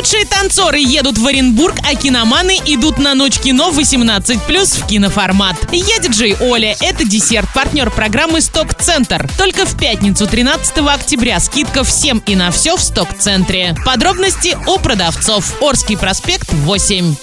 Лучшие танцоры едут в Оренбург, а киноманы идут на ночь кино 18+, в киноформат. Я диджей Оля, это десерт, партнер программы «Сток-центр». Только в пятницу 13 октября скидка всем и на все в «Сток-центре». Подробности у продавцов. Орский проспект 8.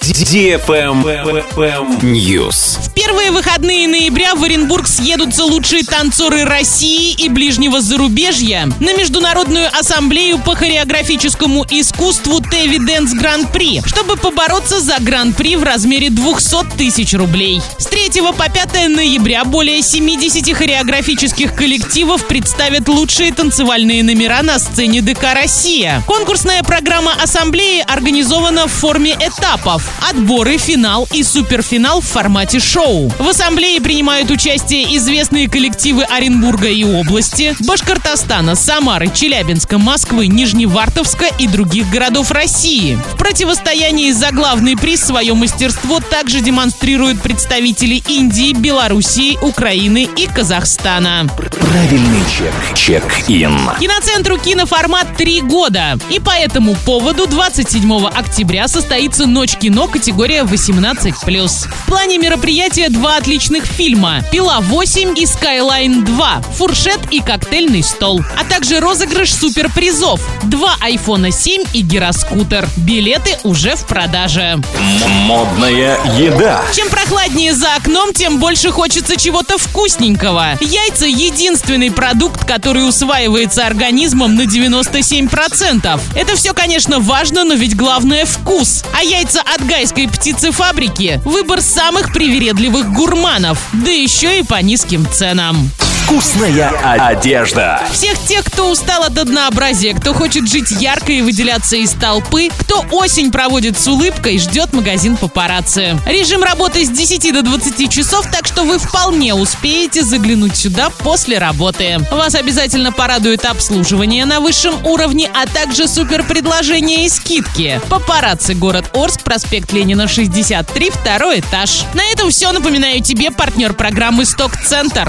News. Первые выходные ноября в Оренбург съедутся лучшие танцоры России и ближнего зарубежья на Международную ассамблею по хореографическому искусству Теви Дэнс Гран-при, чтобы побороться за Гран-при в размере 200 тысяч рублей. С 3 по 5 ноября более 70 хореографических коллективов представят лучшие танцевальные номера на сцене ДК «Россия». Конкурсная программа ассамблеи организована в форме этапов. Отборы, финал и суперфинал в формате шоу. В ассамблее принимают участие известные коллективы Оренбурга и области, Башкортостана, Самары, Челябинска, Москвы, Нижневартовска и других городов России. В противостоянии за главный приз свое мастерство также демонстрируют представители Индии, Белоруссии, Украины и Казахстана. Правильный чек. Чек-ин. Киноцентру киноформат три года. И по этому поводу 27 октября состоится Ночь кино категория 18+. В плане мероприятия два отличных фильма «Пила 8» и «Скайлайн 2», «Фуршет» и «Коктейльный стол», а также розыгрыш суперпризов, два айфона 7 и гироскутер. Билеты уже в продаже. Модная еда. Чем прохладнее за окном, тем больше хочется чего-то вкусненького. Яйца – единственный продукт, который усваивается организмом на 97%. Это все, конечно, важно, но ведь главное – вкус. А яйца от Гайской птицефабрики – выбор самых привередливых гурманов. Да еще и по низким ценам. Вкусная одежда. Всех тех, кто устал от однообразия, кто хочет жить ярко и выделяться из толпы, кто осень проводит с улыбкой, ждет магазин папарацци. Режим работы с 10 до 20 часов, так что вы вполне успеете заглянуть сюда после работы. Вас обязательно порадует обслуживание на высшем уровне, а также супер предложения и скидки. Папарацци, город Орск, проспект Ленина, 63, второй этаж. На этом все. Напоминаю тебе партнер программы «Сток-центр».